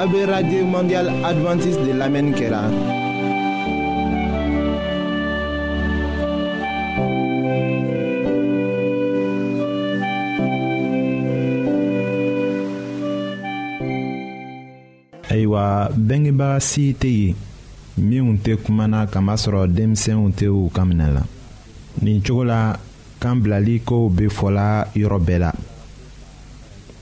A bɛ radio mondial adventiste de lamɛnni kɛra. ayiwa bengebaa si tɛ yen minnu tɛ kuma na kamasɔrɔ denmisɛnw tɛ u ka minɛ la nin cogo la kan bilali kow bɛ fɔla yɔrɔ bɛɛ la.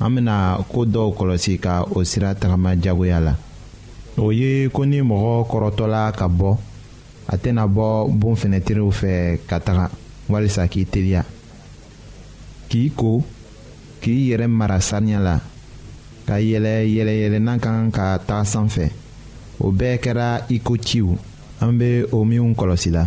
an bena koo dɔw kɔlɔsi ka o sira tagama jagoya la o ye ko ni mɔgɔ kɔrɔtɔla ka bɔ a tɛna bɔ bon fɛnɛtiriw fɛ ka taga walisa k'i teliya k'i ko k'i yɛrɛ mara saniya la ka yɛlɛ yɛlɛyɛlɛnna ka kan ka taga sanfɛ o bɛɛ kɛra i ko ciw an bɛ o minw kɔlɔsi la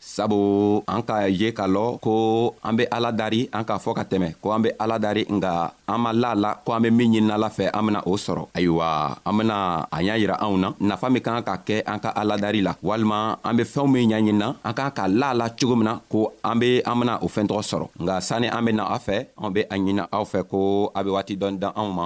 sabu an ka ye ka lɔ ko an be ala dari an k'a fɔ ka tɛmɛ ko an be ala dari nga an ma la la ko an be min ɲinina la fɛ an bena o sɔrɔ ayiwa an bena a y'a yira anw na nafa min kan ka kɛ an ka aladari la walima an be fɛɛnw min ɲaɲinina an kan ka la la cogo min na ko an be an bena o fɛɛntɔgɔ sɔrɔ nga sanni an bena a fɛ an be a ɲinina aw fɛ ko a be waati dɔn dan anw ma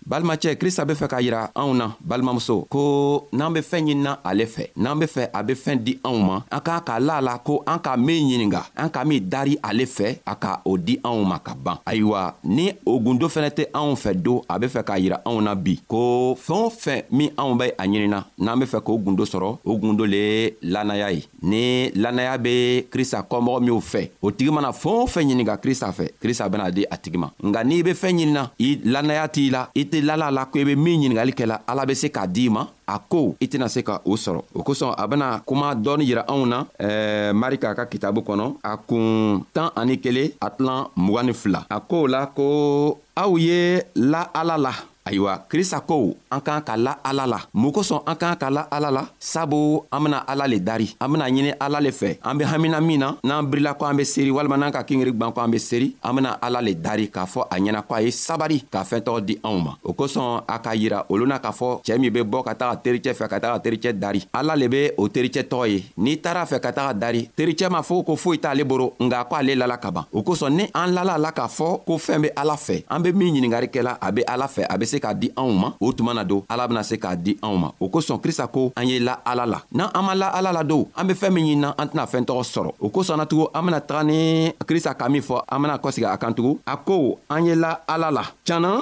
balimacɛ krista be fɛ k'a yira anw na balimamuso ko n'an be fɛɛn ɲinina ale fɛ n'an be fɛ a be fɛɛn di anw ma an k'a k'a la la ko an ka min ɲininga an ka min dari ale fɛ a ka o di anw ma ka ban ayiwa ni o gundo fɛnɛ tɛ anw fɛ don a be fɛ k'a yira anw na bi ko fɛɛn o fɛn min anw be a ɲinina n'an be fɛ k'o gundo sɔrɔ o gundo le lannaya ye ni lannaya be krista kɔmɔgɔ minw fɛ o tigi mana fɛɛn o fɛn ɲininka krista fɛ krista bena di a tigi ma nka n'i be fɛɛn ɲinina i lannaya t'i la i tɛ lala la ko i be min ɲiningali kɛla ala be se k'a di i ma a ko i tɛna se ka o sɔrɔ o kosɔn a bena kuma dɔɔni yira anw na ɛɛ marika ka kitabu kɔnɔ a kun tan ani kelen a tilan mugan ni fila a k'o la ko aw ye la ala la ayiwa krista ko an k'an ka la ala la mun kosɔn an k'an ka la ala la sabu an bena ala le dari an bena ɲini ala le fɛ an be hamina min na n'an birila ko an be seri walima n'an ka kingiri gwan ko an be seri an bena ala le dari k'a fɔ a ɲɛna ko a ye sabari ka fɛɛn tɔgɔ di anw ma o kosɔn a k'a yira olu na k'a fɔ cɛɛ min be bɔ ka taga tericɛ fɛ ka taga tericɛ dari ala le be o tericɛ tɔgɔ ye n'i taara fɛ ka taga dari tericɛ ma fɔ ko foyi t'ale boro nka ko ale lala ka ban o kosɔn ni an lala la k'a fɔ ko fɛɛn be ala fɛ an be min ɲiningari kɛla a be ala fɛ a be se k'a di anw ma o tuma na don ala bena se k'a di anw ma o kosɔn krista ko an ye la ala la n'an an ma la ala la don an be fɛɛn min ɲinina an tɛna fɛɛn tɔgɔ sɔrɔ o kosɔn na tugun an bena taga ni krista ka min fɔ an bena kɔsegi a kan tugun a ko an ye la ala la can na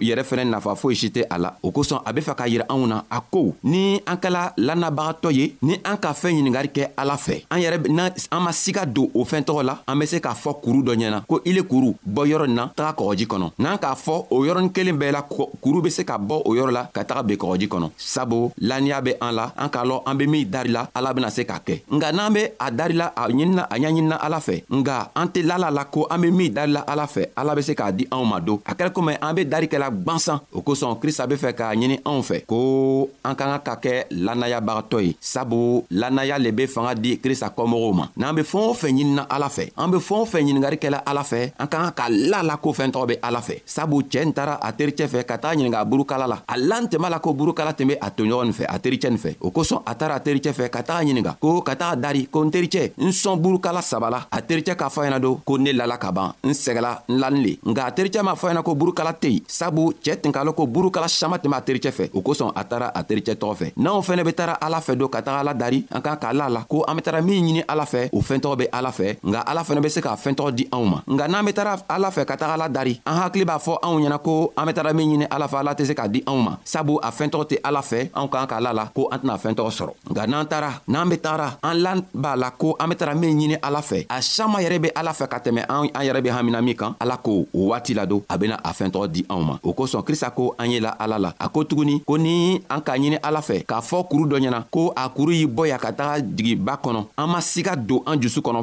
yɛrɛ fɛnɛ nafa foyi si tɛ a la o kosɔn a be fɛ k'a yira anw na a ko ni an kɛla lannabagatɔ ye ni an ka fɛɛn ɲiningari kɛ ala fɛ an yɛrɛ na an ma siga don o fɛn tɔgɔ la an be se k'a fɔ kuru dɔ ɲɛna ko ile kuru bɔ yɔrɔ nin na taga kɔgɔji kɔnɔ n'an k'a fɔ o yɔrɔnin kelen bɛɛ la kuru be se ka bɔ o yɔrɔ la ka taga be kɔgɔji kɔnɔ sabu laniya bɛ an la an k'a lɔn an be min dari la ala bena se k'a kɛ nka n'an be a dari la a ɲinina a ɲaɲinina ala fɛ nga an tɛ lala la ko an be min dari la ala fɛ ala be se k'a di anw ma don a kɛra komi an be dari kɛla gwansan o kosɔn krista be fɛ k'a ɲini anw fɛ ko an ka kan ka kɛ lanayabagatɔ ye sabu lanaya le be fanga di krista kɔmɔgɔw ma n'an be fɛɛn o fɛn ɲinina ala fɛ an be fɛɛn o fɛn ɲiningari kɛla ala fɛ an ka kan ka la la ko fɛɛn tɔgɔ be ala fɛ sabu cɛɛ n taara a tericɛ fɛ ka taa ɲininga burukala la a lan tɛma la ko burukala tun be a toɲɔgɔn nin fɛ a tericɛ nin fɛ o kosɔn a taara a tericɛ fɛ ka taa ɲininga ko ka taa dari ko n tericɛ n sɔn burukala saba la a tericɛ k'a fɔ ɲɛna don ko ne lala ka ban n sɛgɛla n lani le nka a tericɛ m'a fɔ ɲɛna ko burukala tɛ yen sabu cɛɛ tun k'a lɔn ko burukala sama tɛmɛ a tericɛ fɛ o kosɔn a taara a tericɛ tɔgɔ fɛ n'anw fɛnɛ be tara ala fɛ don ka taga ala dari an kan k'a la la ko an be tara min ɲini ala fɛ o fɛntɔgɔ be ala fɛ nka ala fɛnɛ be se k'a fɛntɔgɔ di anw ma nka n'an be tara ala fɛ ka taga dari an hakili b'a fɔ anw ɲɛna ko an be taara min ɲini ala fɛ ala tɛ se k'a di anw ma sabu a fɛɛn tɔgɔ tɛ ala fɛ anw k'an k'a la la ko an tɛna fɛɛn tɔgɔ sɔrɔ nka n'an taara n'an be taara an lan b'a la ko an be tara min ɲini ala fɛ a sama yɛrɛ be ala fɛ ka tɛmɛ an yɛrɛ be hamina min kan ala ko o waati la don a bena a fɛɛn tɔgɔ di anw ma o kosɔn krista ko an ye la ala la a ko tuguni ko ni an k'a ɲini ala fɛ k'a fɔ kuru dɔ ɲɛna ko a kuru y'i bɔ ya ka taga jigi ba kɔnɔ an ma siga don an jusu kɔnɔ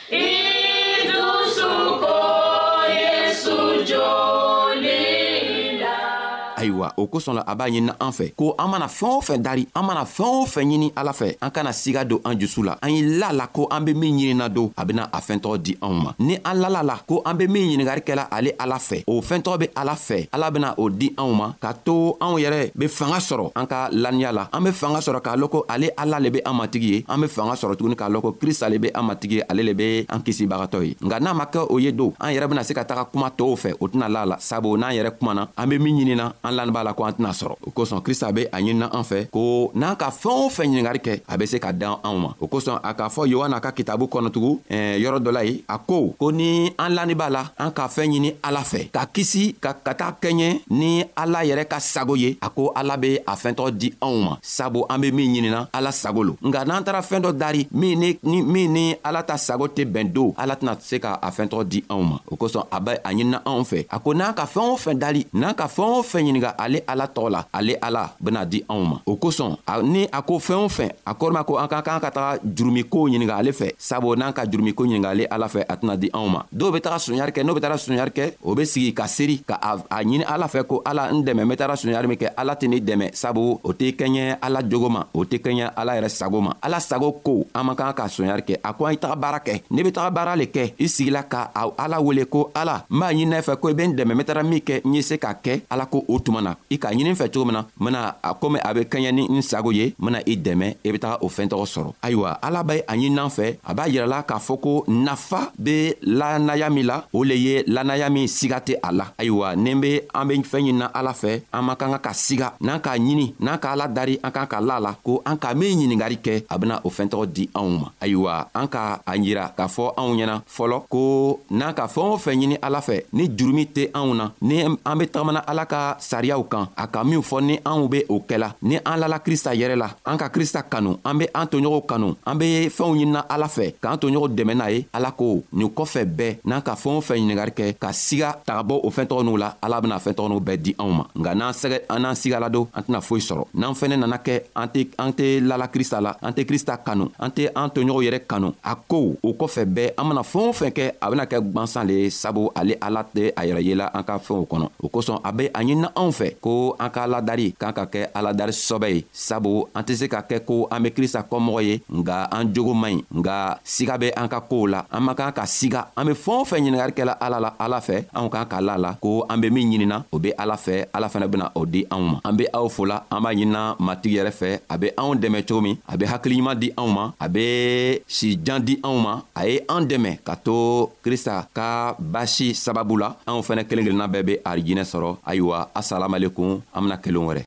ayiwa o kosɔn la a b'a ɲinina an fɛ ko an mana fɛɛn o fɛn dari an mana fɛɛn o fɛn ɲini ala fɛ an kana siga don an jusu la an ye la la ko an be min ɲinina don a bena a fɛɛn tɔgɔ di anw ma ni an lala la ko an be min ɲiningari kɛla ale ala fɛ o fɛɛn tɔgɔ be ala fɛ ala bena o di anw ma k'a to anw yɛrɛ be fanga sɔrɔ an ka laniya la an be fanga sɔrɔ k'a lɔn ko ale ala le be an matigi ye an be fanga sɔrɔ tuguni k'a lɔn ko krista le be an matigi ye ale le be an kisibagatɔ ye nka n'a ma kɛ o ye don an yɛrɛ bena se ka taga kuma tɔɔw fɛ o tɛna la a la sabu n'an yɛrɛ kumana an be min ɲinina an lani b'a la ko an tɛna sɔrɔ o kosɔn krista be a ɲinina an fɛ ko n'an ka fɛɛn o fɛn ɲiningari kɛ a be se ka dan anw ma o kosɔn a k'a fɔ yohana ka kitabu kɔnɔtugu eh, yɔrɔ dɔ la ye a ko ko ni an lani b'a la an ka fɛɛn ɲini ala fɛ ka kisi ka ka taa kɛɲɛ ni ala yɛrɛ ka sago ye a ko ala be a fɛntɔgɔ di anw ma sabu an be min ɲinina ala sago lo nka n'an tara fɛɛn dɔ dari min ni, ni, min ni ala ta sago tɛ bɛn do ala tɛna se ka a fɛntɔgɔ di anw ma o kosɔn a bɛ a ɲinina anw fɛ a ko n'an ka fɛɛn o fɛn dali n'an ka fɛɛn o fɛn ɲininka ale ala tɔgɔ la ale ala bena di anw ma o kosɔn ni a ko fɛɛn o fɛn a kɔrɔma ko an ka kan ka taga jurumikow ɲininka ale fɛ sabu n'an ka jurumiko ɲiningale ala fɛ a tɛna di anw ma dɔw be taga suɲari kɛ n'o be taga suɲari kɛ o be sigi ka seri ka a ɲini ala fɛ ko ala n dɛmɛ n be taga suɲari min kɛ ala tɛ ne dɛmɛ sabu o tɛ kɛɲɛ ala jogo ma o tɛ kɛɲɛ ala yɛrɛ sago ma ala sago ko an man kan ka suɲari kɛ a ko an i taga baara kɛ ne be taga baara le kɛ i sigila ka ala wele ko ala n b'a ɲininɛ fɛ ko i be n dɛmɛ n be taga min kɛ n ye se k'a kɛ ala ko o tuma na i k'a ɲinin fɛ cogo min na n bena komi a be kɛɲɛ ni n sago ye n bena i dɛmɛ i be taga o fɛɛn tɔgɔ sɔrɔ ayiwa ala bɛ a ɲininan fɛ a b'a yirala k'a fɔ ko nafa be lanaya min la o le ye lanaya min siga tɛ a la ayiwa ni be an be fɛɛn ɲinina ala fɛ an man kan ka ka siga n'an k'a ɲini n'an ka ala dari an kan ka la la ko an ka min ɲiningari kɛ a bena o fɛɛntɔgɔ di anw ma ayiwa an ka a yira k'a fɔ anw ɲɛna fɔlɔ ko n'an ka fɛɛn o fɛn ɲini ala fɛ ni jurumi tɛ anw na ni an be tagamana ala ka sariyaw kan a ka minw fɔ ni anw be o kɛla ni an lala krista yɛrɛ la an ka krista kanu an be an toɲɔgɔnw kanu an be fɛnw ɲinina ala fɛ k'an toɲɔgɔn dɛmɛ n'a ye ala ko nin kɔfɛ bɛɛ n'an ka fɛɛn o fɛn ɲiningari kɛ ka siga tagabɔ o fɛntɔgɔninw la ala bena fɛntɔgɔninw bɛɛ di anw ma nka n'an sɛgɛ an n'an siga ladon an tɛna foyi sɔrɔ n'an fɛnɛ nana kɛ an tɛ an tɛ lala krista la an tɛ krista kanu an tɛ an toɲɔgɔnw yɛrɛ kanu a ko o kɔfɛ bɛɛ an mana fɛn o fɛn kɛ a bɛna kɛ gwansan le ye sabu ale ala tɛ a yɛrɛ yela an ka fɛnw kɔnɔ o kosɔn a be a ɲinina anw fɛ ko an ka aladari k'an ka kɛ aladari sɔbɛ ye sabu an tɛ se ka kɛ ko an be krista kɔmɔgɔ ye nga an jogo man ɲi nga siga bɛ an ka kow la an man kan ka siga an be fɛɛn o fɛn ɲiningari kɛla ala la ala fɛ anw kan ka la la ko an be min ɲinina o be ala fɛ ala fɛnɛ bena o di anw ma an be aw fola an b'a ɲinina matigi yɛrɛ fɛ a be anw dɛmɛ cogo min a be hakiliɲuman di anw ma a be si jan di anw ma a ye an dɛmɛ ka to krista ka basi sababu la anw fɛnɛ kelen kelenna bɛɛ be arijinɛ sɔrɔ ayiwa asalamalekun an bena kelen wɛrɛ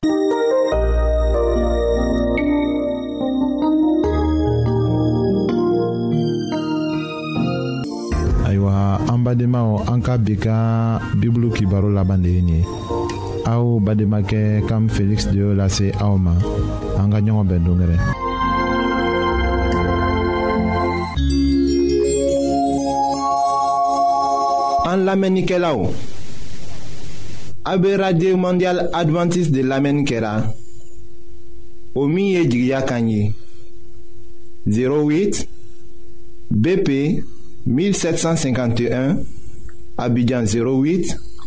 ayiwa an badenmaw an ka bi ka bibulu kibaro laban de ye nin ye aw bademakɛ kam feliksi de y'o lase aw ma an ka ɲɔgɔn bɛn dongɛrɛ an lamɛnnikɛlaw a be radio mondial adventiste de lamɛnni kɛra o min ye jigiya kan ye 08 BP 1751 Abidjan 08